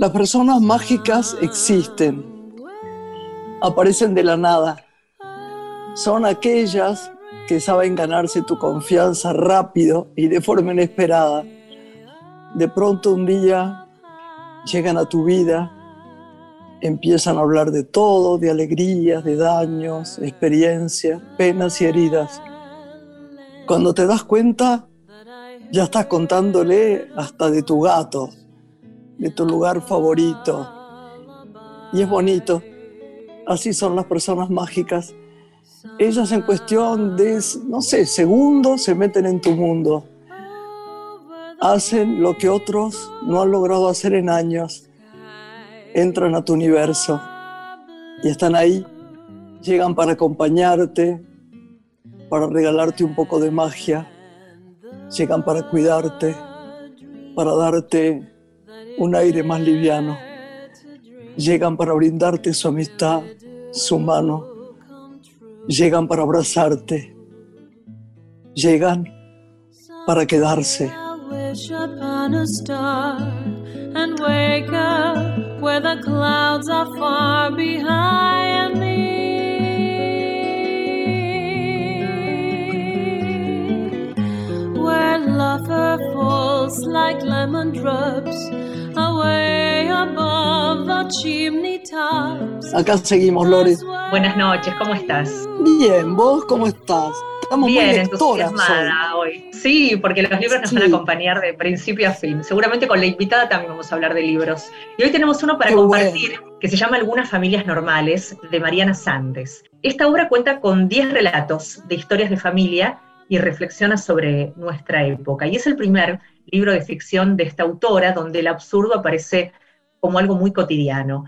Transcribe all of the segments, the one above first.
Las personas mágicas existen, aparecen de la nada. Son aquellas que saben ganarse tu confianza rápido y de forma inesperada. De pronto un día llegan a tu vida, empiezan a hablar de todo, de alegrías, de daños, experiencias, penas y heridas. Cuando te das cuenta, ya estás contándole hasta de tu gato, de tu lugar favorito. Y es bonito. Así son las personas mágicas. Ellas en cuestión de, no sé, segundos se meten en tu mundo. Hacen lo que otros no han logrado hacer en años. Entran a tu universo y están ahí. Llegan para acompañarte, para regalarte un poco de magia. Llegan para cuidarte, para darte un aire más liviano. Llegan para brindarte su amistad, su mano. Llegan para abrazarte. Llegan para quedarse. where laughter falls like lemon drops Acá seguimos, Lori. Buenas noches, ¿cómo estás? Bien, ¿vos cómo estás? Estamos Bien, muy entusiasmada hoy. Sí, porque los libros nos van a acompañar de principio a fin. Seguramente con la invitada también vamos a hablar de libros. Y hoy tenemos uno para compartir que se llama Algunas familias normales, de Mariana Sandes. Esta obra cuenta con 10 relatos de historias de familia y reflexiona sobre nuestra época. Y es el primer libro de ficción de esta autora donde el absurdo aparece como algo muy cotidiano.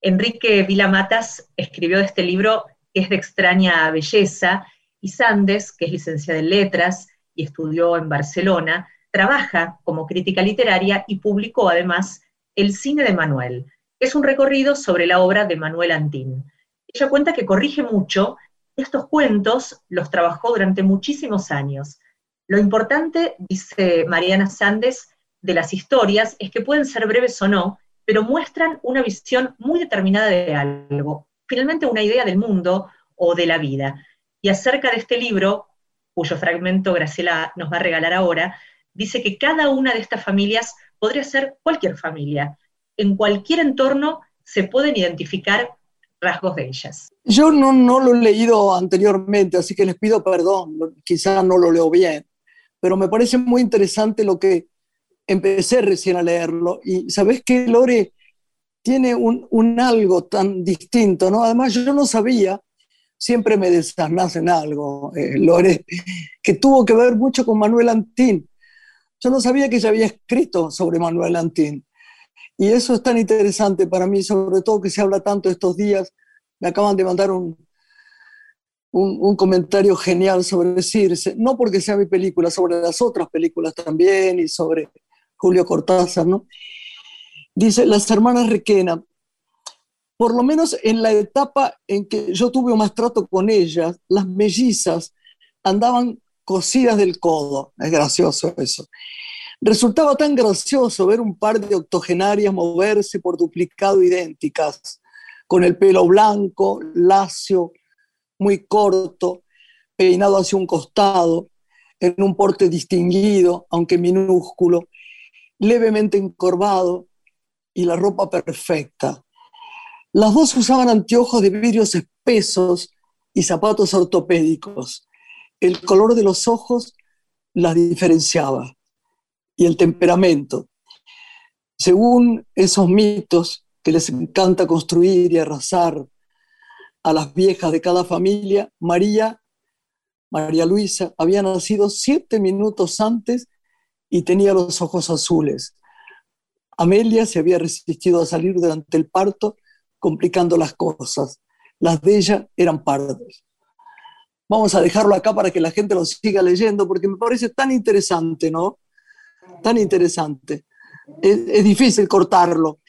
Enrique Vilamatas escribió de este libro que es de extraña belleza y Sandes, que es licenciada en letras y estudió en Barcelona, trabaja como crítica literaria y publicó además El cine de Manuel. Es un recorrido sobre la obra de Manuel Antín. Ella cuenta que corrige mucho estos cuentos los trabajó durante muchísimos años. Lo importante, dice Mariana Sandes, de las historias es que pueden ser breves o no, pero muestran una visión muy determinada de algo, finalmente una idea del mundo o de la vida. Y acerca de este libro, cuyo fragmento Graciela nos va a regalar ahora, dice que cada una de estas familias podría ser cualquier familia. En cualquier entorno se pueden identificar rasgos de ellas. Yo no, no lo he leído anteriormente, así que les pido perdón, quizás no lo leo bien, pero me parece muy interesante lo que empecé recién a leerlo. Y sabes que Lore tiene un, un algo tan distinto, ¿no? Además, yo no sabía siempre me desnacen algo, eh, Lore, que tuvo que ver mucho con Manuel Antín. Yo no sabía que ella había escrito sobre Manuel Antín. Y eso es tan interesante para mí, sobre todo que se habla tanto estos días. Me acaban de mandar un, un, comentario genial sobre Circe, no porque sea mi película, sobre las otras películas también y sobre Julio Cortázar, ¿no? Dice, las hermanas Requena, por lo menos en la etapa en que yo tuve más trato con ellas, las mellizas andaban cosidas del codo. Es gracioso eso. Resultaba tan gracioso ver un par de octogenarias moverse por duplicado idénticas, con el pelo blanco, lacio, muy corto, peinado hacia un costado, en un porte distinguido, aunque minúsculo, levemente encorvado y la ropa perfecta, las dos usaban anteojos de vidrios espesos y zapatos ortopédicos. El color de los ojos las diferenciaba y el temperamento. Según esos mitos que les encanta construir y arrasar a las viejas de cada familia, María, María Luisa, había nacido siete minutos antes y tenía los ojos azules. Amelia se había resistido a salir durante el parto complicando las cosas. Las de ella eran pardas. Vamos a dejarlo acá para que la gente lo siga leyendo porque me parece tan interesante, ¿no? Tan interesante. Es, difícil cortarlo,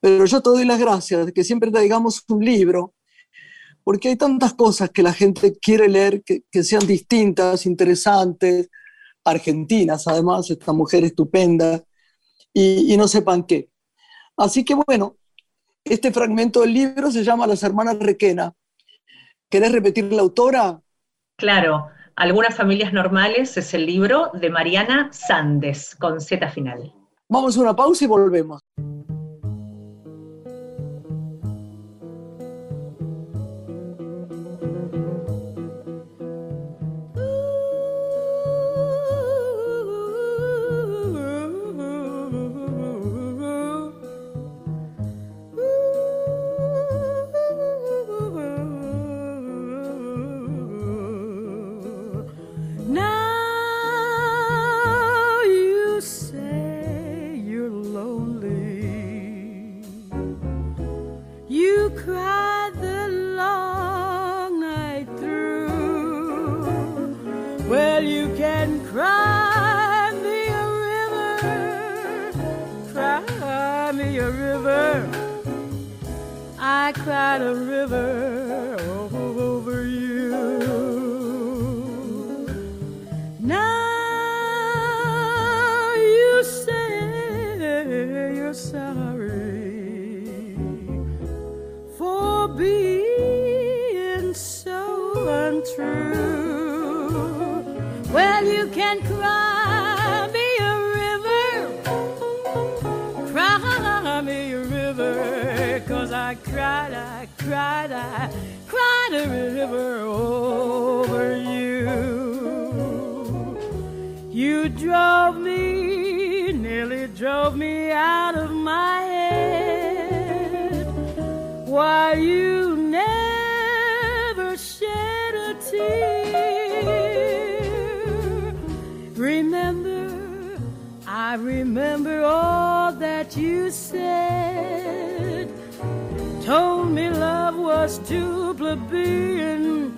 pero yo te doy las gracias de que siempre traigamos un libro porque hay tantas cosas que la gente quiere leer que, sean distintas, interesantes, argentinas, además, esta mujer estupenda, y, no sepan qué. Así que bueno, este fragmento del libro se llama Las Hermanas Requena. ¿Querés repetir la autora? Claro, Algunas familias normales es el libro de Mariana Sandes, con Z final. Vamos a una pausa y volvemos. outside a river over, over you. Now you say you're sorry for being so untrue. Well, you can cry. I cried, I cried, I cried a river over you. You drove me, nearly drove me out of my head. Why you never shed a tear? Remember, I remember all that you said. me love was plebeian,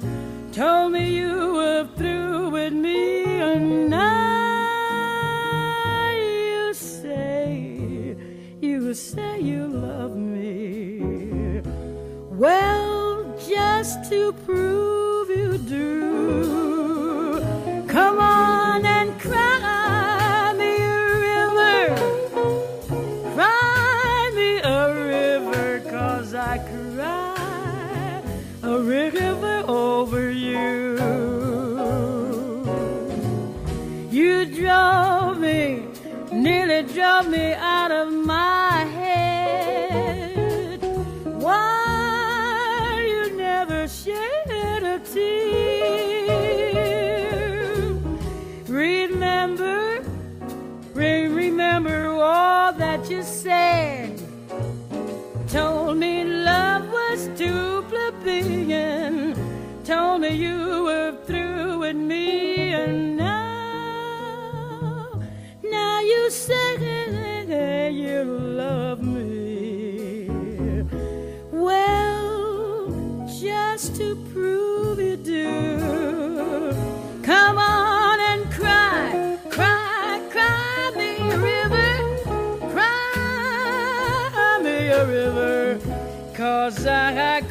told me you were through with me, and now you say, you say you love me. Well, just to prove. nearly drove me out of my head. Why you never shed a tear? Remember, re remember all that you said. Told me love was too plebeian. Told me you say you love me. Well, just to prove you do, come on and cry, cry, cry me a river, cry me a river, cause I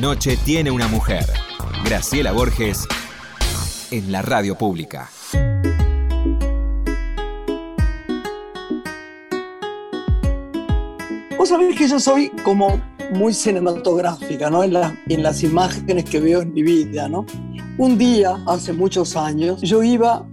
Noche tiene una mujer. Graciela Borges en la radio pública. Vos sabés que yo soy como muy cinematográfica, ¿no? En, la, en las imágenes que veo en mi vida, ¿no? Un día, hace muchos años, yo iba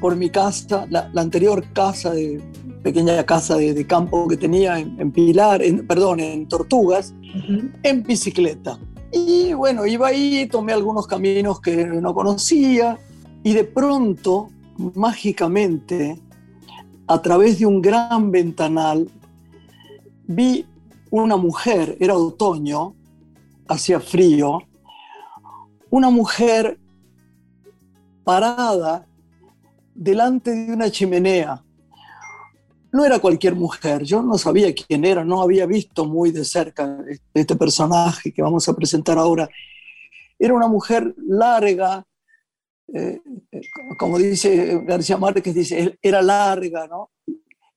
por mi casa, la, anterior casa de, pequeña casa de, de, campo que tenía en, Pilar, en, perdón, en Tortugas, uh en bicicleta. Y bueno, iba ahí, tomé algunos caminos que no conocía y de pronto, mágicamente, a través de un gran ventanal, vi una mujer, era otoño, hacía frío, una mujer parada delante de una chimenea. No era cualquier mujer, yo no sabía quién era, no había visto muy de cerca este personaje que vamos a presentar ahora. Era una mujer larga, eh, como dice García Márquez, dice, era larga ¿no?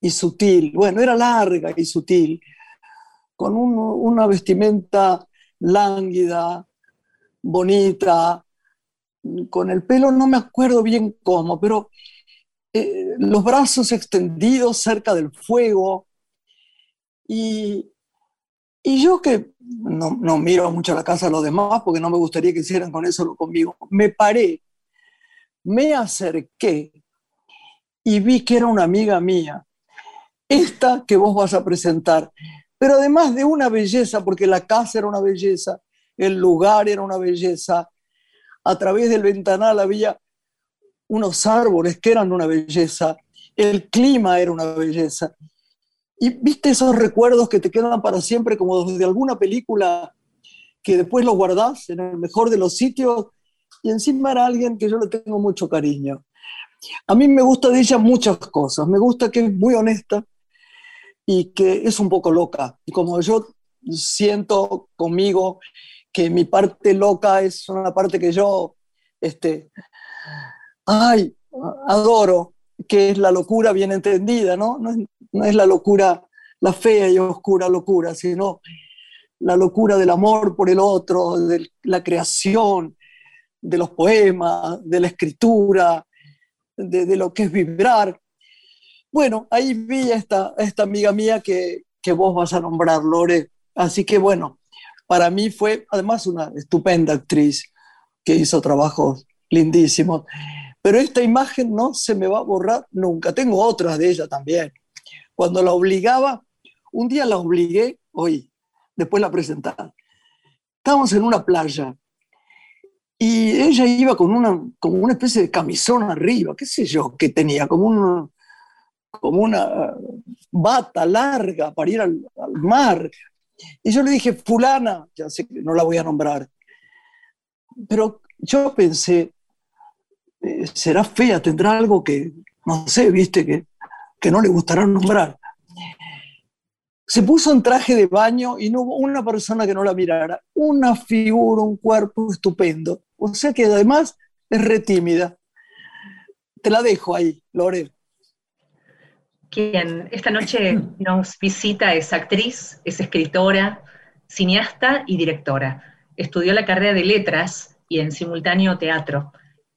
y sutil. Bueno, era larga y sutil, con una vestimenta lánguida, bonita, con el pelo no me acuerdo bien cómo, pero eh, los brazos extendidos cerca del fuego. Y, yo que no, no, miro mucho la casa de los demás porque no me gustaría que hicieran con eso conmigo, me paré, me acerqué y vi que era una amiga mía, esta que vos vas a presentar, pero además de una belleza, porque la casa era una belleza, el lugar era una belleza, a través del ventanal había unos árboles que eran una belleza, el clima era una belleza. Y viste esos recuerdos que te quedan para siempre como de alguna película que después los guardás en el mejor de los sitios y encima era alguien que yo le tengo mucho cariño. A mí me gusta de ella muchas cosas. Me gusta que es muy honesta y que es un poco loca. Y como yo siento conmigo que mi parte loca es una parte que yo, este, ay, adoro, que es la locura bien entendida, ¿no? No es, la locura, la fea y oscura locura, sino la locura del amor por el otro, de la creación, de los poemas, de la escritura, de, de lo que es vibrar. Bueno, ahí vi a esta, esta amiga mía que, que vos vas a nombrar, Lore. Así que bueno, para mí fue además una estupenda actriz que hizo trabajos lindísimos. Pero esta imagen no se me va a borrar nunca. Tengo otras de ella también. Cuando la obligaba, un día la obligué, hoy, después la presentaba. Estábamos en una playa y ella iba con una, como una especie de camisón arriba, qué sé yo, que tenía, como, un, como una bata larga para ir al mar. Y yo le dije, fulana, ya sé que no la voy a nombrar, pero yo pensé, eh, será fea, tendrá algo que, no sé, viste, que, que no le gustará nombrar. Se puso en traje de baño y no hubo una persona que no la mirara. Una figura, un cuerpo estupendo. O sea que además es re tímida. Te la dejo ahí, Lore. Quien esta noche nos visita es actriz, es escritora, cineasta y directora. Estudió la carrera de letras y en simultáneo teatro.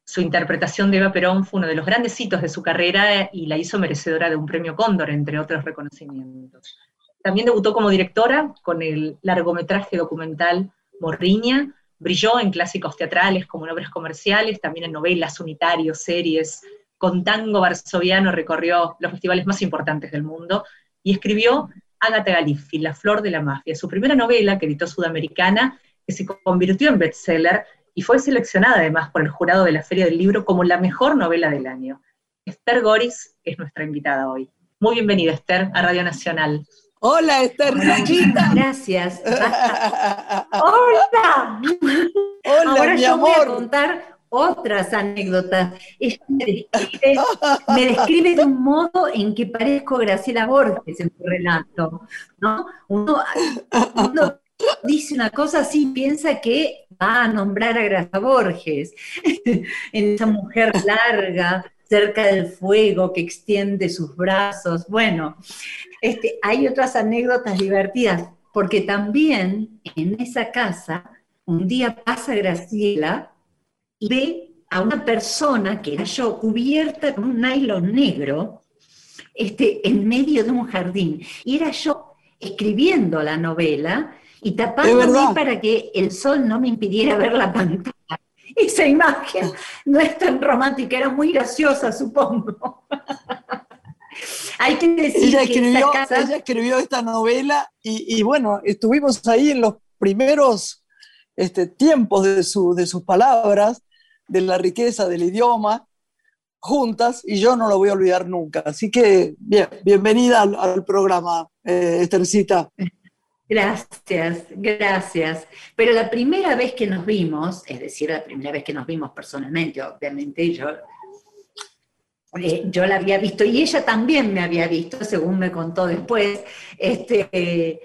Su interpretación de Eva Perón fue uno de los grandes hitos de su carrera y la hizo merecedora de un premio Cóndor, entre otros reconocimientos. También debutó como directora con el largometraje documental Morriña, brilló en clásicos teatrales como en obras comerciales, también en novelas, unitarios, series, con tango varsoviano recorrió los festivales más importantes del mundo y escribió Agatha Galifi, La Flor de la Mafia, su primera novela que editó Sudamericana, que se convirtió en bestseller y fue seleccionada además por el jurado de la Feria del Libro como la mejor novela del año. Esther Goris es nuestra invitada hoy. Muy bienvenida, Esther, a Radio Nacional. Hola, Esther. Gracias. Hola. Hola, Ahora mi yo amor. voy a contar otras anécdotas. me, describe, de un modo en que parezco Graciela Borges en tu relato. ¿no? Uno, dice una cosa así, piensa que va a nombrar a Graciela Borges, en esa mujer larga, cerca del fuego, que extiende sus brazos. Bueno, este, hay otras anécdotas divertidas, porque también en esa casa, un día pasa Graciela y ve a una persona, que era yo, cubierta con un nylon negro, este, en medio de un jardín. Y era yo escribiendo la novela y tapándome para que el sol no me impidiera ver la pantalla. Esa imagen no es tan romántica, era muy graciosa, supongo. Hay que decir ella escribió, que ella escribió esta novela y, y, bueno, estuvimos ahí en los primeros este, tiempos de, su, de sus palabras de la riqueza del idioma juntas y yo no lo voy a olvidar nunca. Así que, bien, bienvenida al, programa, eh, Estercita. Gracias, gracias. Pero la primera vez que nos vimos, es decir, la primera vez que nos vimos personalmente, obviamente yo, eh, yo la había visto y ella también me había visto, según me contó después, este,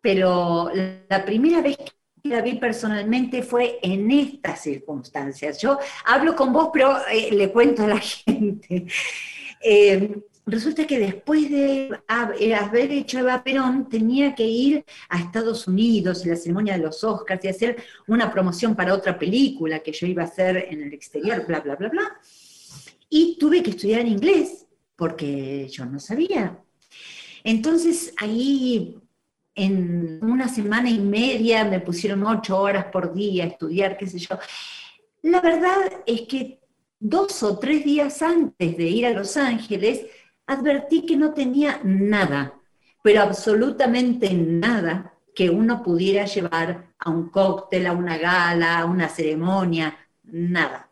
pero la primera vez que la vi personalmente fue en estas circunstancias. Yo hablo con vos, pero eh, le cuento a la gente. Eh, resulta que después de eh, haber hecho Eva Perón, tenía que ir a Estados Unidos en la ceremonia de los Oscars y hacer una promoción para otra película que yo iba a hacer en el exterior, bla, bla, bla, bla. Y tuve que estudiar en inglés porque yo no sabía. Entonces ahí en una semana y media me pusieron ocho horas por día a estudiar, qué sé yo. La verdad es que dos o tres días antes de ir a Los Ángeles, advertí que no tenía nada, pero absolutamente nada que uno pudiera llevar a un cóctel, a una gala, a una ceremonia, nada.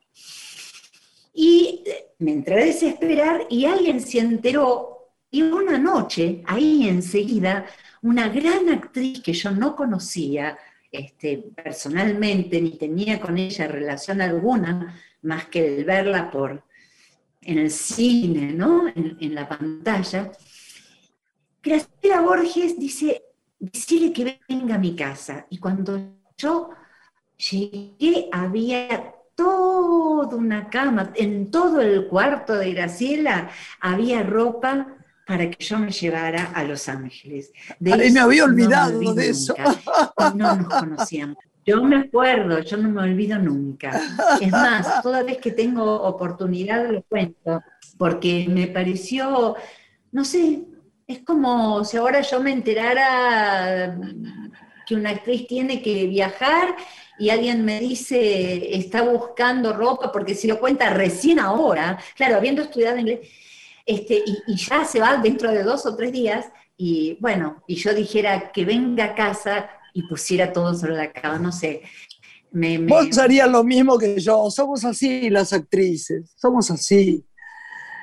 Y me entré a desesperar y alguien se enteró y una noche, ahí enseguida, una gran actriz que yo no conocía este, personalmente, ni tenía con ella relación alguna, más que el verla por, en el cine, ¿no? en, la pantalla, Graciela Borges dice, decirle que venga a mi casa. Y cuando yo llegué había toda una cama, en todo el cuarto de Graciela había ropa para que yo me llevara a Los Ángeles. De me había olvidado de eso. No nos conocíamos. Yo me acuerdo, yo no me olvido nunca. Es más, toda vez que tengo oportunidad lo cuento, porque me pareció, no sé, es como si ahora yo me enterara que una actriz tiene que viajar y alguien me dice, está buscando ropa, porque si lo cuenta recién ahora, claro, habiendo estudiado inglés, este, y, ya se va dentro de dos o tres días, y bueno, y yo dijera que venga a casa y pusiera todo sobre la cama, no sé. Me, Vos harías lo mismo que yo, somos así las actrices, somos así.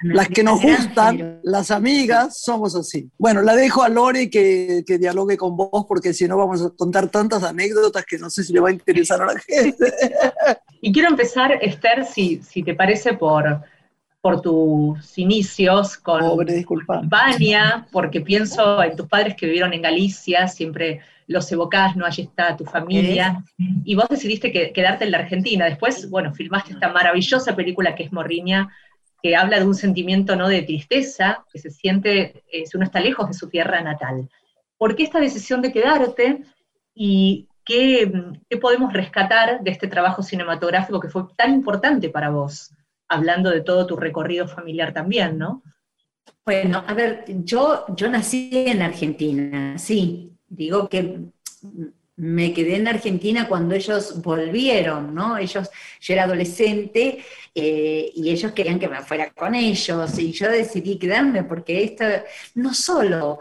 Las que nos gustan, las amigas, somos así. Bueno, la dejo a Lore que, que, dialogue con vos, porque si no vamos a contar tantas anécdotas que no sé si le va a interesar a la gente. Y quiero empezar, Esther, si, si te parece, por, por tus inicios con Bania, porque pienso en tus padres que vivieron en Galicia, siempre los evocás, ¿no? Allí está tu familia, y vos decidiste quedarte en la Argentina. Después, bueno, filmaste esta maravillosa película que es Morriña, que habla de un sentimiento, ¿no?, de tristeza, que se siente eh, si uno está lejos de su tierra natal. ¿Por qué esta decisión de quedarte y qué, qué podemos rescatar de este trabajo cinematográfico que fue tan importante para vos? Hablando de todo tu recorrido familiar también, ¿no? Bueno, a ver, yo, yo nací en Argentina, sí, digo que me quedé en Argentina cuando ellos volvieron, ¿no? Ellos, yo era adolescente eh, y ellos querían que me fuera con ellos y yo decidí quedarme porque esta no solo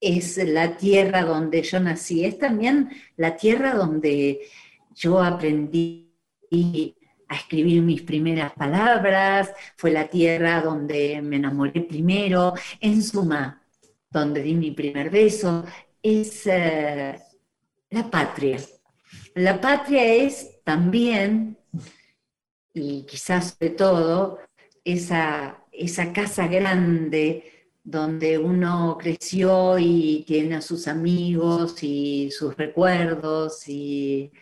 es la tierra donde yo nací, es también la tierra donde yo aprendí a escribir mis primeras palabras, fue la tierra donde me enamoré primero, en suma, donde di mi primer beso, es eh, la patria. La patria es también, y quizás sobre todo, esa, esa casa grande donde uno creció y tiene a sus amigos y sus recuerdos y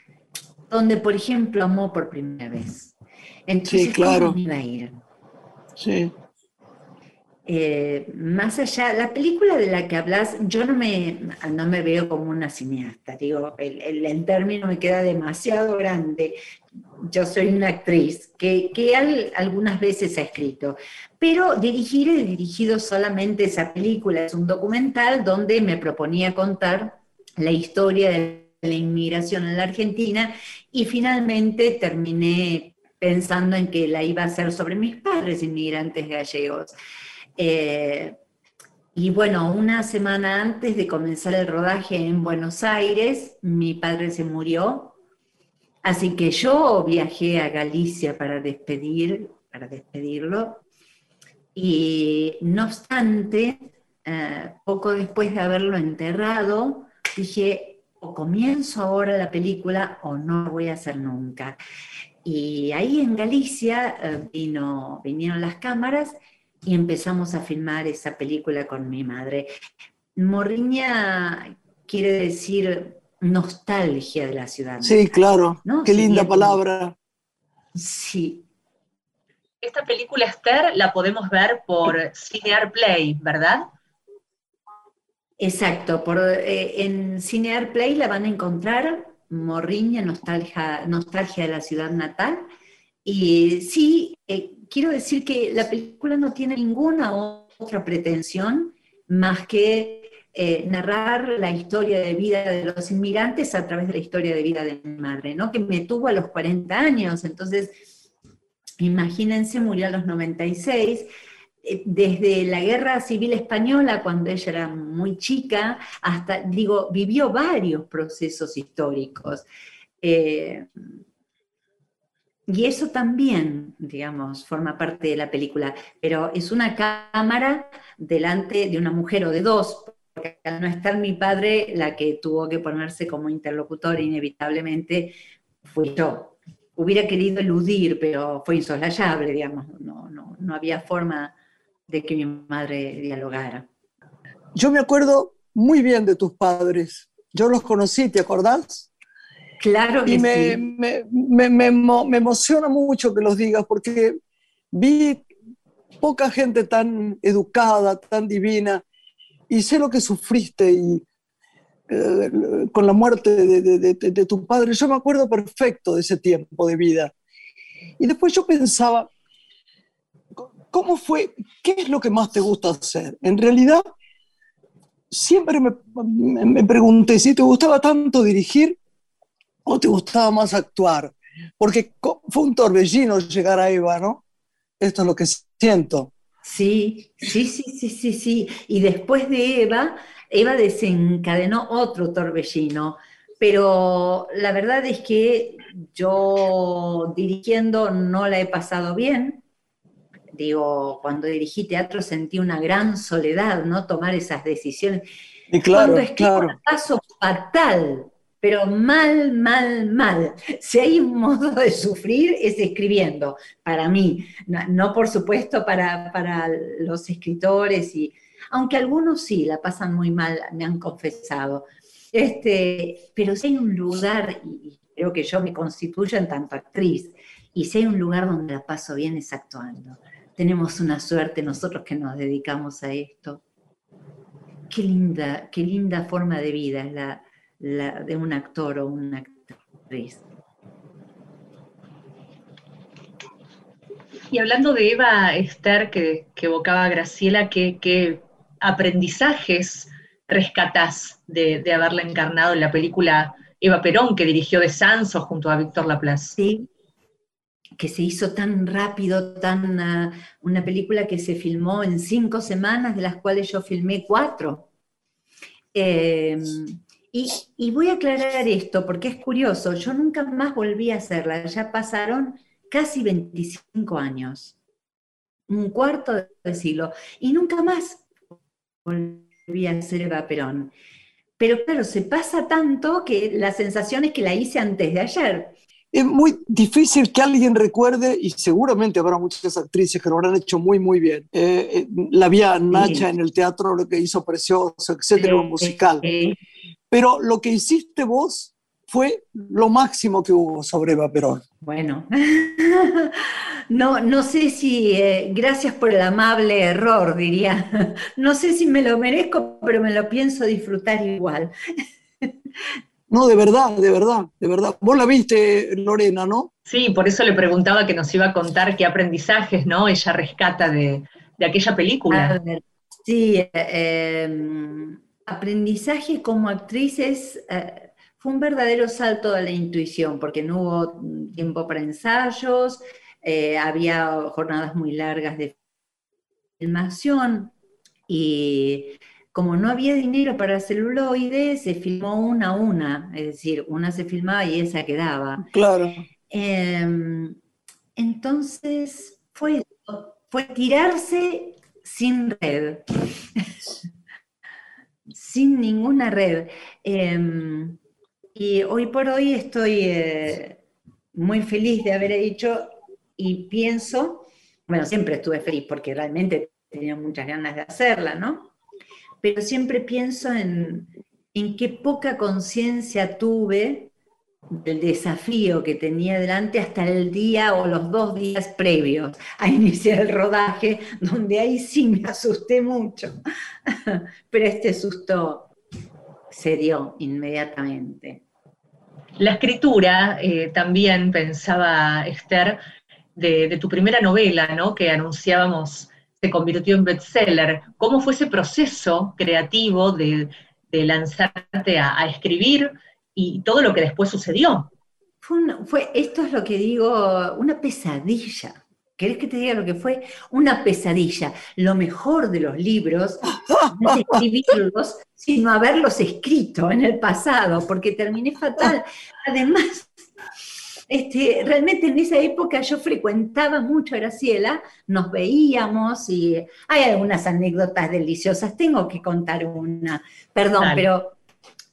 donde, por ejemplo, amó por primera vez. Entonces, sí, claro. ¿cómo iba a ir? Sí. Eh, más allá, la película de la que hablas, yo no me, no me veo como una cineasta, digo, el, el, término me queda demasiado grande. Yo soy una actriz que, que algunas veces ha escrito, pero dirigir he dirigido solamente esa película, es un documental donde me proponía contar la historia de la inmigración en la Argentina y finalmente terminé pensando en que la iba a hacer sobre mis padres inmigrantes gallegos. Eh, y bueno, una semana antes de comenzar el rodaje en Buenos Aires, mi padre se murió Así que yo viajé a Galicia para despedir, para despedirlo, y no obstante, eh, poco después de haberlo enterrado, dije, o comienzo ahora la película o no lo voy a hacer nunca. Y ahí en Galicia eh, vino, vinieron las cámaras y empezamos a filmar esa película con mi madre. Morriña quiere decir nostalgia de la ciudad. Sí, claro. Qué linda palabra. Sí. Esta película Esther la podemos ver por Cinear Play, ¿verdad? Exacto, por, eh, en Cinear Play la van a encontrar Morriña, nostalgia, nostalgia de la ciudad natal. Y sí, eh, quiero decir que la película no tiene ninguna otra pretensión más que eh, narrar la historia de vida de los inmigrantes a través de la historia de vida de mi madre, ¿no? Que me tuvo a los 40 años, entonces, imagínense, murió a los 96, eh, desde la guerra civil española, cuando ella era muy chica, hasta, digo, vivió varios procesos históricos. Eh, y eso también, digamos, forma parte de la película, pero es una cámara delante de una mujer o de dos, porque al no estar mi padre, la que tuvo que ponerse como interlocutor inevitablemente fui yo. Hubiera querido eludir, pero fue insoslayable, digamos, no, no, no había forma de que mi madre dialogara. Yo me acuerdo muy bien de tus padres. Yo los conocí, ¿te acordás? Claro que y me, sí. Me, me, me, emociona mucho que los digas porque vi poca gente tan educada, tan divina, y sé lo que sufriste y, eh, con la muerte de, de, de, tu padre. Yo me acuerdo perfecto de ese tiempo de vida. Y después yo pensaba, ¿cómo fue? ¿Qué es lo que más te gusta hacer? En realidad, siempre me, me pregunté si te gustaba tanto dirigir o te gustaba más actuar. Porque fue un torbellino llegar a Eva, ¿no? Esto es lo que siento. Sí, sí, sí, sí, sí, sí. Y después de Eva, Eva desencadenó otro torbellino. Pero la verdad es que yo dirigiendo no la he pasado bien. Digo, cuando dirigí teatro sentí una gran soledad, ¿no? Tomar esas decisiones. Y claro, cuando escribo claro. paso fatal, pero mal, mal, mal. Si hay un modo de sufrir es escribiendo, para mí, no, no por supuesto para, para, los escritores, y, aunque algunos sí la pasan muy mal, me han confesado. Este, pero si hay un lugar, y creo que yo me constituyo en tanto actriz, y si hay un lugar donde la paso bien es actuando. Tenemos una suerte nosotros que nos dedicamos a esto. Qué linda, qué linda forma de vida es la, la, de un actor o una actriz. Y hablando de Eva Esther, que, que evocaba Graciela, ¿qué, ¿qué, aprendizajes rescatás de, de, haberla encarnado en la película Eva Perón, que dirigió de Sanso junto a Víctor Laplace? Sí, que se hizo tan rápido, tan uh, una película que se filmó en cinco semanas, de las cuales yo filmé cuatro. Eh, y, y, voy a aclarar esto porque es curioso, yo nunca más volví a hacerla, ya pasaron casi 25 años, un cuarto de siglo, y nunca más volví a hacer Eva Perón. Pero claro, se pasa tanto que la sensación es que la hice antes de ayer. Es muy difícil que alguien recuerde, y seguramente habrá muchas actrices que lo habrán hecho muy, muy bien. Eh, eh, la vi a Nacha sí. en el teatro, lo que hizo precioso, etcétera, sí, musical. Sí. Pero lo que hiciste vos fue lo máximo que hubo sobre Eva Perón. Bueno, no, no sé si, eh, gracias por el amable error, diría. No sé si me lo merezco, pero me lo pienso disfrutar igual. No, de verdad, de verdad, de verdad. Vos la viste, Lorena, ¿no? Sí, por eso le preguntaba que nos iba a contar qué aprendizajes, ¿no? Ella rescata de, de aquella película. Ver, sí, eh, aprendizaje como actriz es, eh, fue un verdadero salto de la intuición, porque no hubo tiempo para ensayos, eh, había jornadas muy largas de filmación y como no había dinero para celuloide, se filmó una a una, es decir, una se filmaba y esa quedaba. Claro. Em, entonces fue, fue tirarse sin red, sin ninguna red. Em, y hoy por hoy estoy eh, muy feliz de haber hecho y pienso, bueno, siempre estuve feliz porque realmente tenía muchas ganas de hacerla, ¿no? Pero siempre pienso en, en qué poca conciencia tuve del desafío que tenía delante hasta el día o los dos días previos a iniciar el rodaje, donde ahí sí me asusté mucho. Pero este susto se dio inmediatamente. La escritura, eh, también pensaba Esther, de, tu primera novela, ¿no? Que anunciábamos se convirtió en bestseller. ¿Cómo fue ese proceso creativo de, lanzarte a, escribir y todo lo que después sucedió? Fue, esto es lo que digo, una pesadilla. ¿Querés que te diga lo que fue? Una pesadilla. Lo mejor de los libros no es escribirlos, sino haberlos escrito en el pasado, porque terminé fatal. Además, este, realmente en esa época yo frecuentaba mucho a Graciela, nos veíamos y hay algunas anécdotas deliciosas. Tengo que contar una, perdón, pero,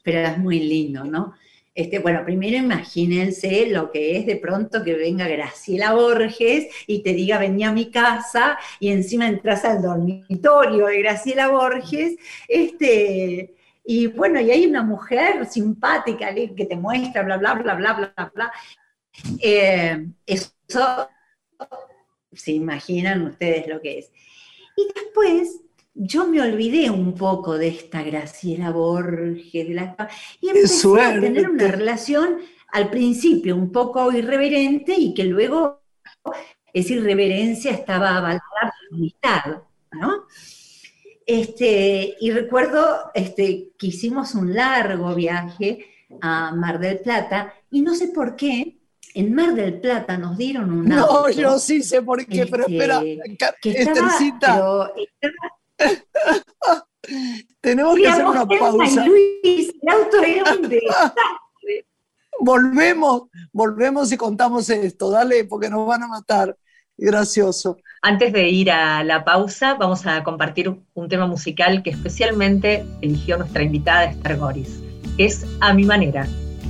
pero es muy lindo, ¿no? Este, bueno, primero imagínense lo que es de pronto que venga Graciela Borges y te diga venía a mi casa y encima entras al dormitorio de Graciela Borges, este, y bueno, y hay una mujer simpática que te muestra, bla, bla, bla, bla, bla, bla, eh, eso se imaginan ustedes lo que es. Y después yo me olvidé un poco de esta Graciela Borges, de la, y empecé a tener una relación al principio un poco irreverente y que luego esa irreverencia estaba avalada por amistad, ¿no? Este, y recuerdo este, que hicimos un largo viaje a Mar del Plata y no sé por qué, en Mar del Plata nos dieron un No, yo sí sé por qué, pero espera, Estercita. Tenemos que hacer una pausa. Luis, el auto era un volvemos, volvemos y contamos esto, dale, porque nos van a matar. Gracioso. Antes de ir a la pausa, vamos a compartir un tema musical que especialmente eligió nuestra invitada Esther Goris, que es A mi manera,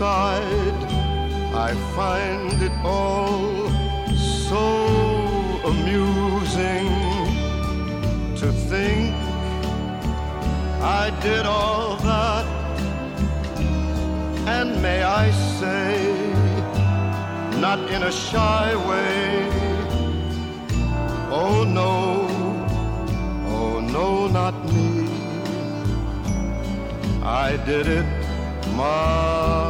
subside, I find it all so amusing to think I did all that. And may I say, not in a shy way, oh no, oh no, not me. I did it my.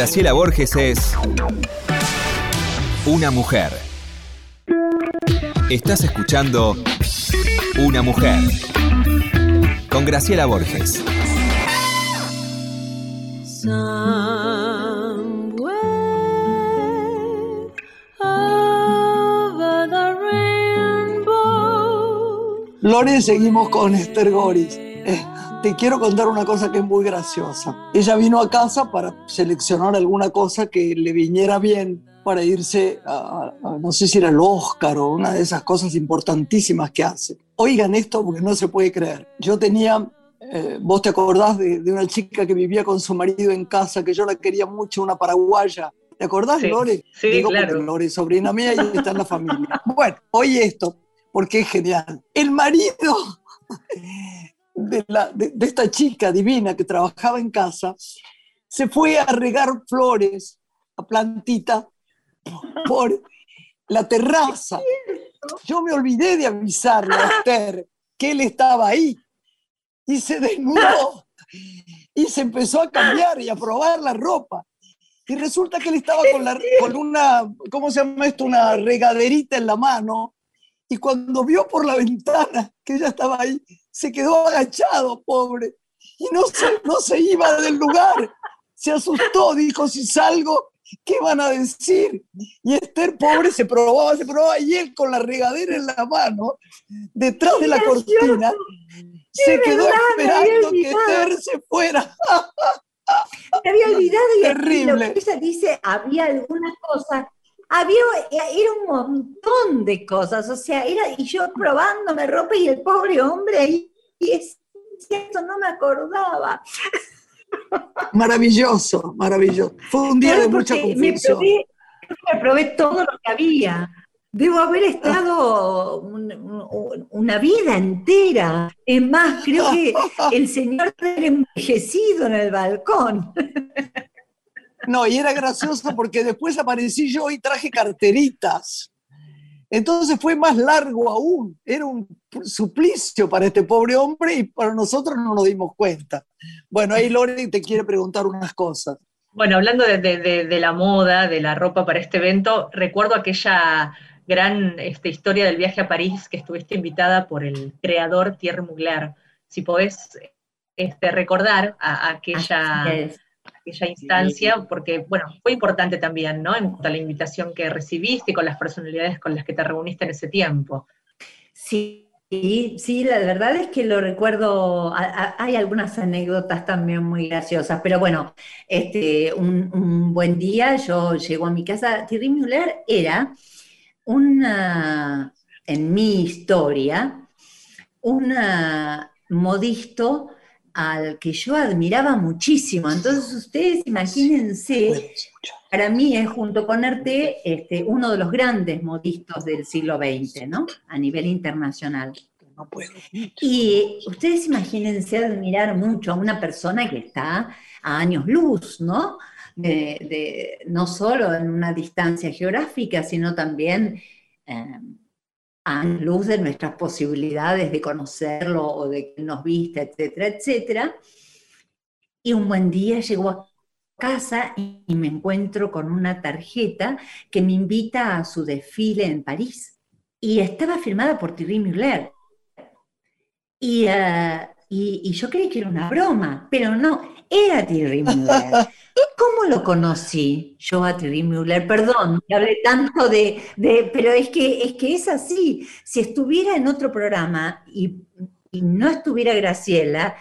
Graciela Borges es una mujer. Estás escuchando Una mujer con Graciela Borges. Somewhere over the rainbow. Lore, seguimos con Esther Goris. Eh, te quiero contar una cosa que es muy graciosa. Ella vino a casa para seleccionar alguna cosa que le viniera bien para irse a, a- no sé si era el Oscar o una de esas cosas importantísimas que hace. Oigan esto porque no se puede creer. Yo tenía, eh, vos te acordás de, de una chica que vivía con su marido en casa, que yo la quería mucho, una paraguaya. ¿Te acordás, Sí, Lore? sí, Digo, claro. Lore es sobrina mía y está en la familia. Bueno, oye esto, porque es genial. El marido de, la- de- de esta chica divina que trabajaba en casa se fue a regar flores a plantita por la terraza. Yo me olvidé de avisarle a Esther que él estaba ahí y se desnudó y se empezó a cambiar y a probar la ropa. Y resulta que él estaba con, la, con una, ¿cómo se llama esto? Una regaderita en la mano. Y cuando vio por la ventana que ella estaba ahí, se quedó agachado, pobre. Y no se, no se iba del lugar. Se asustó, dijo, si salgo, ¿qué van a decir? Y Esther, pobre, se probaba, se probaba, y él con la regadera en la mano, detrás de la cortina, se quedó verdad, esperando que. Esther se fuera. Me había olvidado y Terrible. lo que ella dice, había algunas cosas, había, era un montón de cosas, o sea, era, y yo probándome ropa y el pobre hombre ahí, y es cierto, no me acordaba. Maravilloso, maravilloso. Fue un día de mucha porque me confusión. probé, me probé todo lo que había. Debo haber estado un- un- una vida entera. Es más, creo que el señor era envejecido en el balcón. No, y era gracioso porque después aparecí yo y traje carteritas. Entonces fue más largo aún. Era un suplicio para este pobre hombre y para nosotros no nos dimos cuenta. Bueno, ahí Lore te quiere preguntar unas cosas. Bueno, hablando de, de- de- de la moda, de la ropa para este evento, recuerdo aquella gran este, historia del viaje a París que estuviste invitada por el creador Thierry Mugler. Si podés este, recordar a, a aquella, es. aquella instancia, porque bueno, fue importante también, ¿no? En cuanto a la invitación que recibiste y con las personalidades con las que te reuniste en ese tiempo. Sí, Sí, sí, la verdad es que lo recuerdo, hay algunas anécdotas también muy graciosas, pero bueno, este, un, buen día yo llego a mi casa, Thierry Müller era una, en mi historia, un modisto al que yo admiraba muchísimo. Entonces ustedes imagínense, para mí es junto con Arte este, uno de los grandes modistas del siglo XX, ¿no? A nivel internacional. No puedo. Y ustedes imagínense admirar mucho a una persona que está a años luz, ¿no? De, no solo en una distancia geográfica, sino también eh, a luz de nuestras posibilidades de conocerlo o de que nos vista, etcétera, etcétera. Y un buen día llegó a casa y me encuentro con una tarjeta que me invita a su desfile en París. Y estaba firmada por Thierry Mugler. Y, uh, y, yo creí que era una broma, pero no, era Thierry Müller. ¿Cómo lo conocí yo a Thierry Müller? Perdón, me hablé tanto de, pero es que, es que es así. Si estuviera en otro programa y, no estuviera Graciela,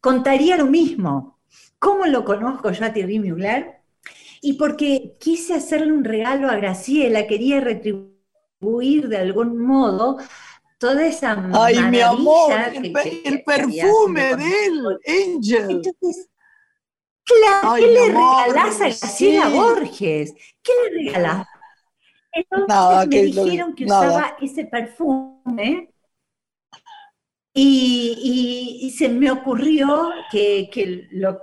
contaría lo mismo. ¿Cómo lo conozco yo a Thierry Müller? Y porque quise hacerle un regalo a Graciela, quería retribuir de algún modo toda esa Ay, mi amor, el, perfume de él, Angel. Entonces, claro, ¿qué le regalás a Graciela Borges? ¿Qué le regalás? Entonces me dijeron que usaba ese perfume y, se me ocurrió que, que, lo,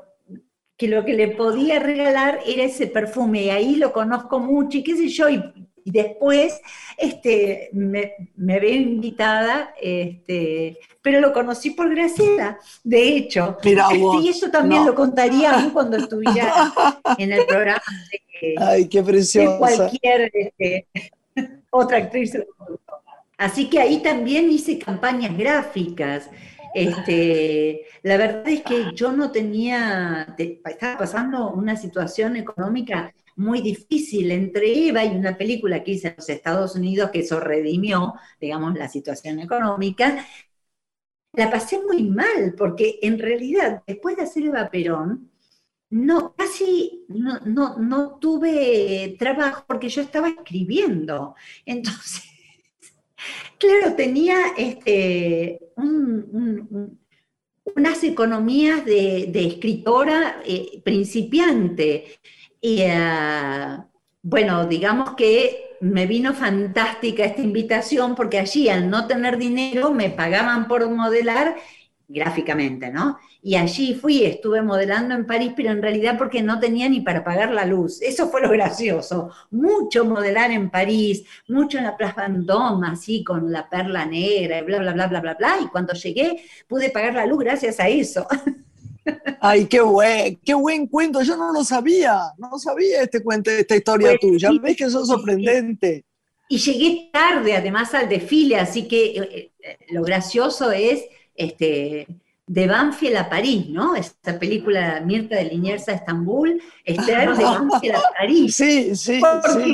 que lo que le podía regalar era ese perfume y ahí lo conozco mucho y qué sé yo, y y después este, me, me veo invitada, este, pero lo conocí por Graciela, de hecho. y eso también lo contaría cuando estuviera en el programa de, Ay, qué preciosa. cualquier este, otra actriz. Así que ahí también hice campañas gráficas. Este, la verdad es que yo no tenía, estaba pasando una situación económica muy difícil entre Eva y una película que hice en los Estados Unidos que eso redimió, digamos, la situación económica, la pasé muy mal, porque en realidad, después de hacer Eva Perón, no, casi no, no, tuve trabajo porque yo estaba escribiendo. Entonces, claro, tenía este, unas economías de, escritora eh, principiante. Y eh, bueno, digamos que me vino fantástica esta invitación porque allí al no tener dinero me pagaban por modelar gráficamente, ¿no? Y allí fui, estuve modelando en París, pero en realidad porque no tenía ni para pagar la luz. Eso fue lo gracioso. Mucho modelar en París, mucho en la Plaza Vendôme, así con la perla negra y bla, bla, bla, bla, bla, bla. Y cuando llegué pude pagar la luz gracias a eso. Ay, qué buen, qué buen cuento. Yo no lo sabía, no sabía este cuento, esta historia pues tuya. ¿Ves que eso es sorprendente? Y llegué tarde, además, al desfile, así que eh, eh, lo gracioso es este, de Banfield a París, ¿no? Esta película Mirta de Liniers a Estambul, estar de Banfield a París. Sí, sí,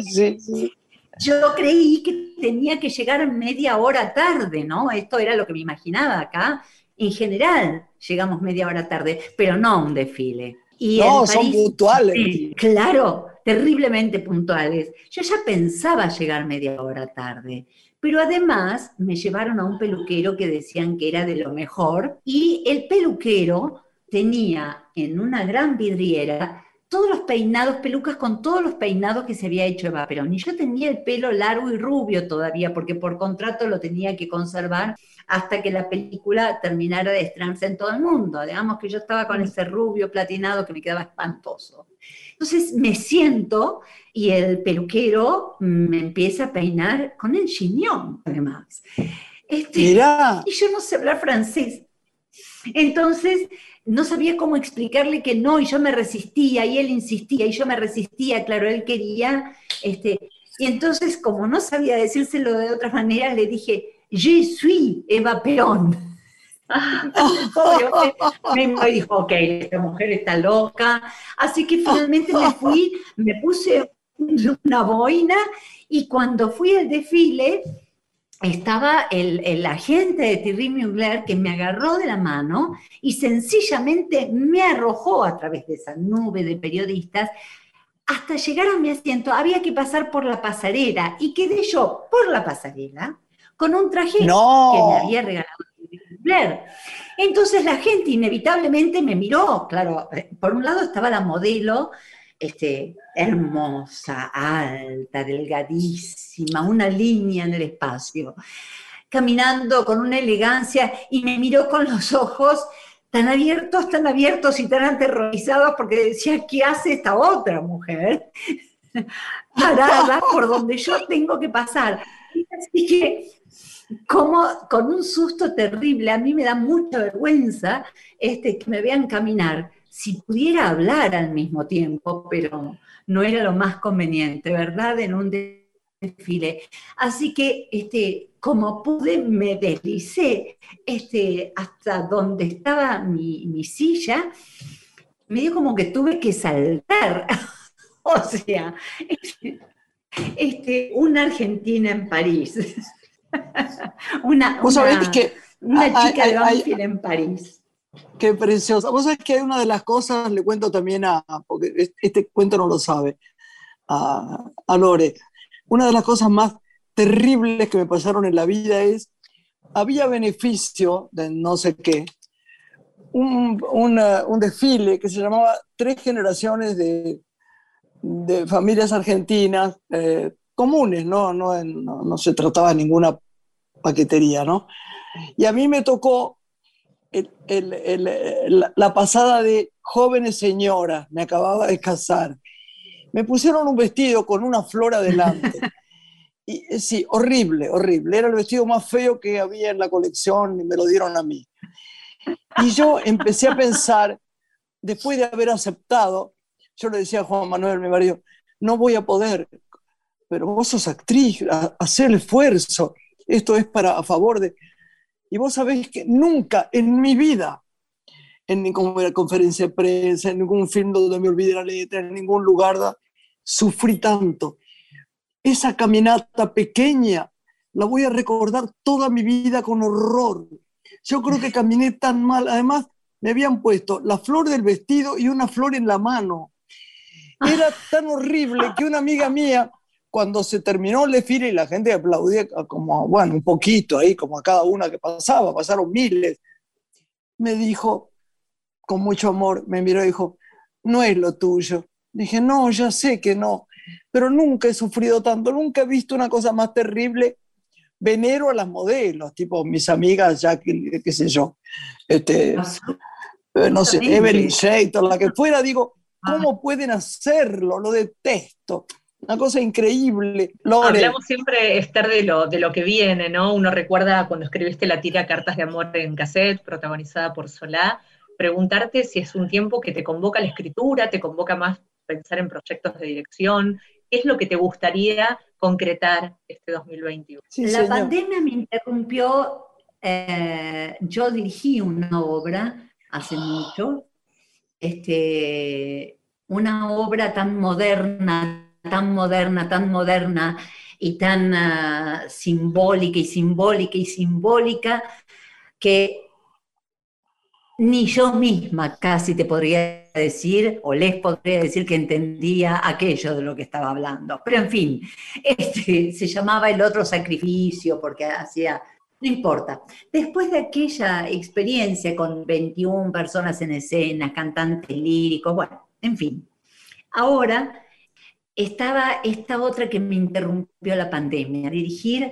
sí, sí, Yo creí que tenía que llegar media hora tarde, ¿no? Esto era lo que me imaginaba acá. En general, llegamos media hora tarde, pero no a un desfile. Y no, son puntuales. claro, terriblemente puntuales. Yo ya pensaba llegar media hora tarde, pero además me llevaron a un peluquero que decían que era de lo mejor y el peluquero tenía en una gran vidriera todos los peinados, pelucas con todos los peinados que se había hecho Eva Perón. Y yo tenía el pelo largo y rubio todavía, porque por contrato lo tenía que conservar hasta que la película terminara de estrenarse en todo el mundo. Digamos que yo estaba con ese rubio platinado que me quedaba espantoso. Entonces me siento y el peluquero me empieza a peinar con el chignon, además. Este, y yo no sé hablar francés. Entonces no sabía cómo explicarle que no, y yo me resistía, y él insistía, y yo me resistía, claro, él quería, este, y entonces como no sabía decírselo de otra manera, le dije, je suis Eva Perón. me dijo, ok, esta mujer está loca. Así que finalmente me fui, me puse una boina y cuando fui al desfile, estaba el, agente de Thierry Mugler que me agarró de la mano y sencillamente me arrojó a través de esa nube de periodistas hasta llegar a mi asiento. Había que pasar por la pasarela y quedé yo por la pasarela con un traje que me había regalado Mugler. Entonces la gente inevitablemente me miró, claro, por un lado estaba la modelo este, hermosa, alta, delgadísima, una línea en el espacio, caminando con una elegancia y me miró con los ojos tan abiertos, tan abiertos y tan aterrorizados porque decía, ¿qué hace esta otra mujer? Parada por donde yo tengo que pasar. Así que, como con un susto terrible, a mí me da mucha vergüenza este, que me vean caminar si pudiera hablar al mismo tiempo, pero no era lo más conveniente, ¿verdad? En un desfile. Así que, este, como pude, me deslicé este, hasta donde estaba mi, silla, me dio como que tuve que saltar. o sea, este, una argentina en París. Una, una, que, una chica de Banfield en París. Qué preciosa. Vos sabés que hay una de las cosas, le cuento también a, porque este cuento no lo sabe, a, Lore. Una de las cosas más terribles que me pasaron en la vida es, había beneficio de no sé qué, un, un desfile que se llamaba Tres generaciones de, de familias argentinas eh, comunes, ¿no? No, no, no se trataba de ninguna paquetería, ¿no? Y a mí me tocó la pasada de jóvenes señoras, me acababa de casar. Me pusieron un vestido con una flor adelante. Y, eh, sí, horrible, horrible. Era el vestido más feo que había en la colección y me lo dieron a mí. Y yo empecé a pensar, después de haber aceptado, yo le decía a Juan Manuel, mi marido, no voy a poder, pero vos sos actriz, hacer el esfuerzo, esto es para a favor de... Y vos sabés que nunca en mi vida, en ninguna conferencia de prensa, en ningún film donde me olvidé la letra, en ningún lugar, sufrí tanto. Esa caminata pequeña la voy a recordar toda mi vida con horror. Yo creo que caminé tan mal. Además, me habían puesto la flor del vestido y una flor en la mano. Era tan horrible que una amiga mía cuando se terminó el desfile y la gente aplaudía como, bueno, un poquito ahí, como a cada una que pasaba, pasaron miles, me dijo, con mucho amor, me miró y dijo, no es lo tuyo. Dije, no, ya sé que no, pero nunca he sufrido tanto, nunca he visto una cosa más terrible. Venero a las modelos, tipo mis amigas, ya que, qué sé yo, este, eh, no sé, Evelyn Shator, la que fuera, digo, ¿cómo ah. pueden hacerlo? Lo detesto una cosa increíble. Hablamos siempre, Esther, de lo, de lo que viene, ¿no? Uno recuerda cuando escribiste la tira Cartas de Amor en cassette, protagonizada por Solá, preguntarte si es un tiempo que te convoca la escritura, te convoca más pensar en proyectos de dirección, ¿qué es lo que te gustaría concretar este 2021? la pandemia me interrumpió, eh, yo dirigí una obra hace mucho, este, una obra tan moderna, tan moderna, tan moderna y tan ah, simbólica y simbólica y simbólica que ni yo misma casi te podría decir, o les podría decir que entendía aquello de lo que estaba hablando. Pero en fin, este, se llamaba el otro sacrificio porque hacía, no importa. Después de aquella experiencia con 21 personas en escena, cantantes líricos, bueno, en fin. Ahora estaba esta otra que me interrumpió la pandemia, dirigir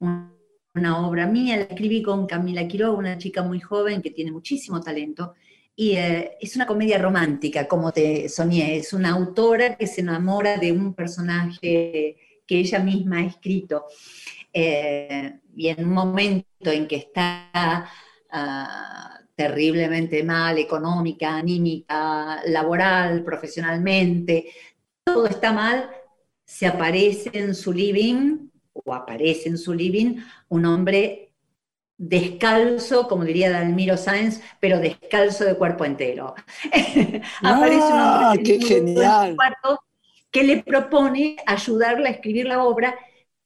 una obra mía, la escribí con Camila Quiroga, una chica muy joven que tiene muchísimo talento, y eh, es una comedia romántica, como te soñé, es una autora que se enamora de un personaje que ella misma ha escrito, eh, y en un momento en que está... Ah, terriblemente mal, económica, anímica, laboral, profesionalmente, todo está mal, se aparece en su living, o aparece en su living, un hombre descalzo, como diría Dalmiro Sáenz, pero descalzo de cuerpo entero. aparece un hombre ah, qué genial. que le propone ayudarle a escribir la obra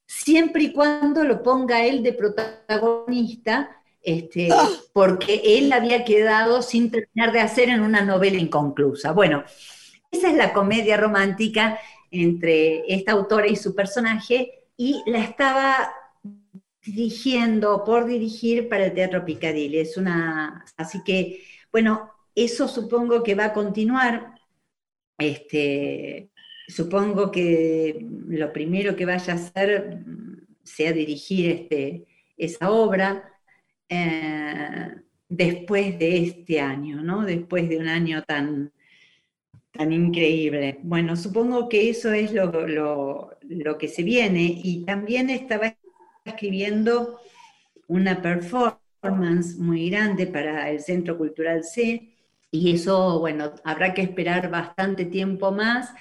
siempre y cuando lo ponga él de protagonista, este, ah. porque él había quedado sin terminar de hacer en una novela inconclusa. Bueno, esa es la comedia romántica entre esta autora y su personaje, y la estaba dirigiendo por dirigir para el Teatro Picadilly. Es una, así que, bueno, eso supongo que va a continuar. Este, supongo que lo primero que vaya a hacer sea dirigir este, esa obra eh, después de este año, ¿no? Después de un año tan, tan increíble. Bueno, supongo que eso es lo, lo que se viene. Y también estaba escribiendo una performance muy grande para el Centro Cultural C. Y eso, bueno, habrá que esperar bastante tiempo más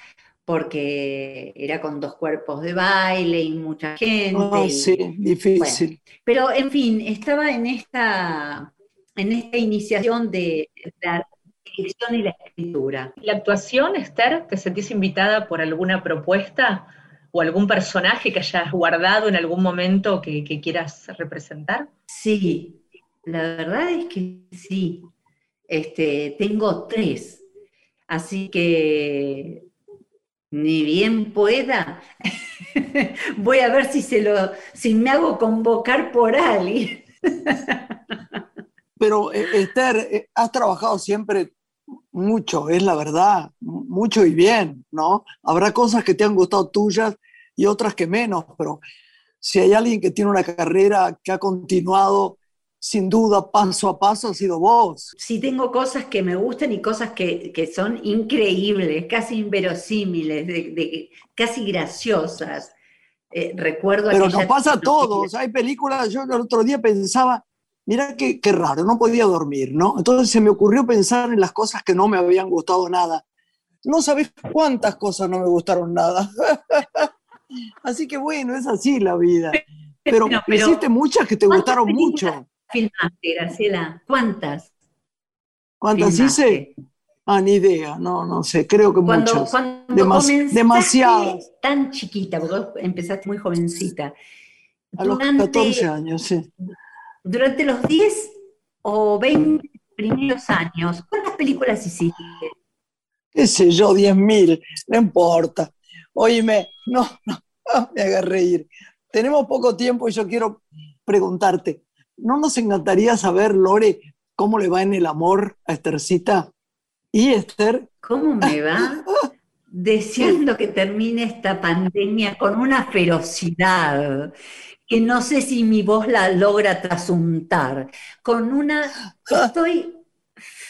porque era con dos cuerpos de baile y mucha gente. sí, difícil. pero en fin, estaba en esta, en esta iniciación de la dirección y la escritura. ¿La actuación, Esther, te sentís invitada por alguna propuesta o algún personaje que hayas guardado en algún momento que, que quieras representar? Sí, la verdad es que sí. Este, tengo tres. Así que ni bien pueda, voy a ver si se lo, si me hago convocar por alguien. Pero eh, Esther, eh, has trabajado siempre mucho, es la verdad, mucho y bien, ¿no? Habrá cosas que te han gustado tuyas y otras que menos, pero si hay alguien que tiene una carrera que ha continuado sin duda, paso a paso, ha sido vos. Sí, tengo cosas que me gustan y cosas que, son increíbles, casi inverosímiles, de, casi graciosas. Eh, recuerdo Pero nos pasa a todos. Hay películas, yo el otro día pensaba, mira qué, qué raro, no podía dormir, ¿no? Entonces se me ocurrió pensar en las cosas que no me habían gustado nada. No sabes cuántas cosas no me gustaron nada. así que bueno, es así la vida. Pero, hiciste muchas que te gustaron mucho filmaste, Graciela? ¿Cuántas? ¿Cuántas hice? Ah, ni idea, no, no sé, creo que muchas. Cuando demasiadas. Tan chiquita, porque vos empezaste muy jovencita. A los 14 años, sí. Durante los 10 o 20 primeros años, ¿cuántas películas hiciste? qué sé yo, 10.000, no importa. Oíme, no, no, me haga reír. Tenemos poco tiempo y yo quiero preguntarte, ¿No nos encantaría saber, Lore, cómo le va en el amor a Esthercita? Y Esther. ¿Cómo me va? Deseando que termine esta pandemia con una ferocidad que no sé si mi voz la logra trasuntar, con una... Estoy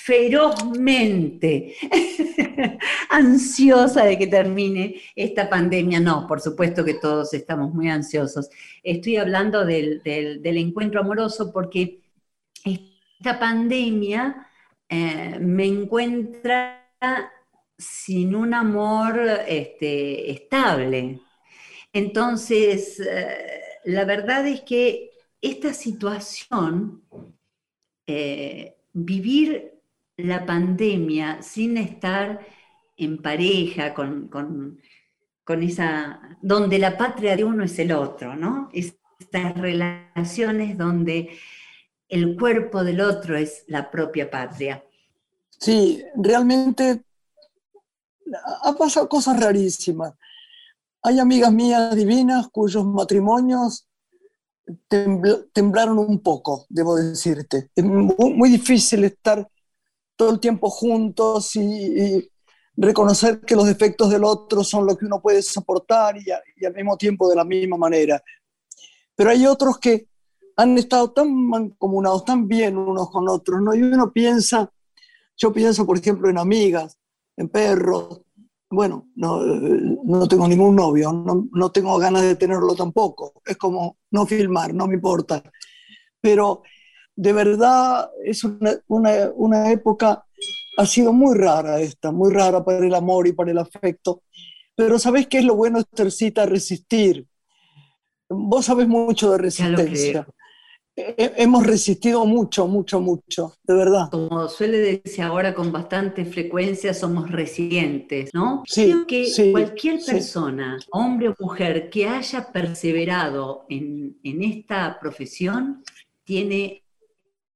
ferozmente ansiosa de que termine esta pandemia. No, por supuesto que todos estamos muy ansiosos. Estoy hablando del, encuentro amoroso porque esta pandemia eh, me encuentra sin un amor este, estable. Entonces, eh, la verdad es que esta situación, eh, vivir la pandemia sin estar en pareja, con, esa, donde la patria de uno es el otro, ¿no? Estas relaciones donde el cuerpo del otro es la propia patria. Sí, realmente ha pasado cosas rarísimas. Hay amigas mías divinas cuyos matrimonios temblaron un poco, debo decirte. Es muy difícil estar todo el tiempo juntos y, reconocer que los defectos del otro son lo que uno puede soportar y, al mismo tiempo de la misma manera. Pero hay otros que han estado tan mancomunados, tan bien unos con otros, ¿no? Y uno piensa, yo pienso, por ejemplo, en amigas, en perros. Bueno, no, no tengo ningún novio, no, no tengo ganas de tenerlo tampoco. Es como no filmar, no me importa. Pero de verdad es una, época, ha sido muy rara esta, muy rara para el amor y para el afecto. Pero ¿sabés qué es lo bueno, Estercita? Resistir. Vos sabés mucho de resistencia. Hemos resistido mucho, mucho, mucho, de verdad. Como suele decirse ahora con bastante frecuencia, somos resilientes, ¿no? Sí, Creo que cualquier persona, hombre o mujer, que haya perseverado en, en esta profesión, tiene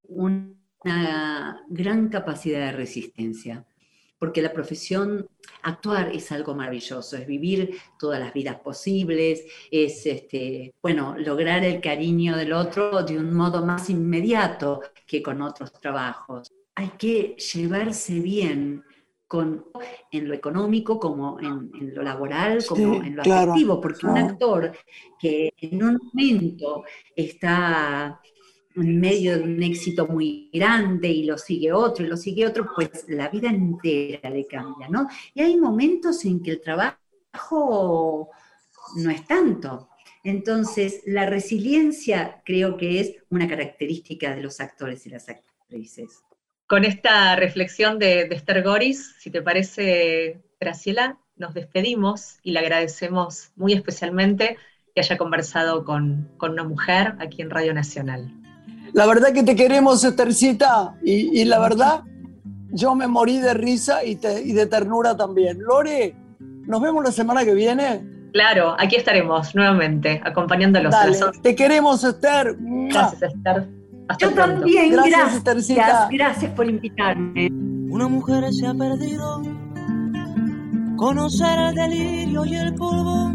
una gran capacidad de resistencia porque la profesión, actuar es algo maravilloso, es vivir todas las vidas posibles, es, este, bueno, lograr el cariño del otro de un modo más inmediato que con otros trabajos. Hay que llevarse bien con, en lo económico, como en, lo laboral, como en lo afectivo, porque un actor que en un momento está en medio de un éxito muy grande y lo sigue otro y lo sigue otro, pues la vida entera le cambia, ¿no? Y hay momentos en que el trabajo no es tanto. Entonces, la resiliencia creo que es una característica de los actores y las actrices. Con esta reflexión de, Esther Goris, si te parece, Graciela, nos despedimos y le agradecemos muy especialmente que haya conversado con, con una mujer aquí en Radio Nacional. La verdad que te queremos, Estercita, y, y la verdad, yo me morí de risa y, de ternura también. Lore, nos vemos la semana que viene. Claro, aquí estaremos nuevamente, acompañándolos. Dale, te queremos, Esther. Gracias, Esther. Hasta yo también, gracias, gracias, gracias por invitarme. Una mujer se ha perdido, conocer el delirio y el polvo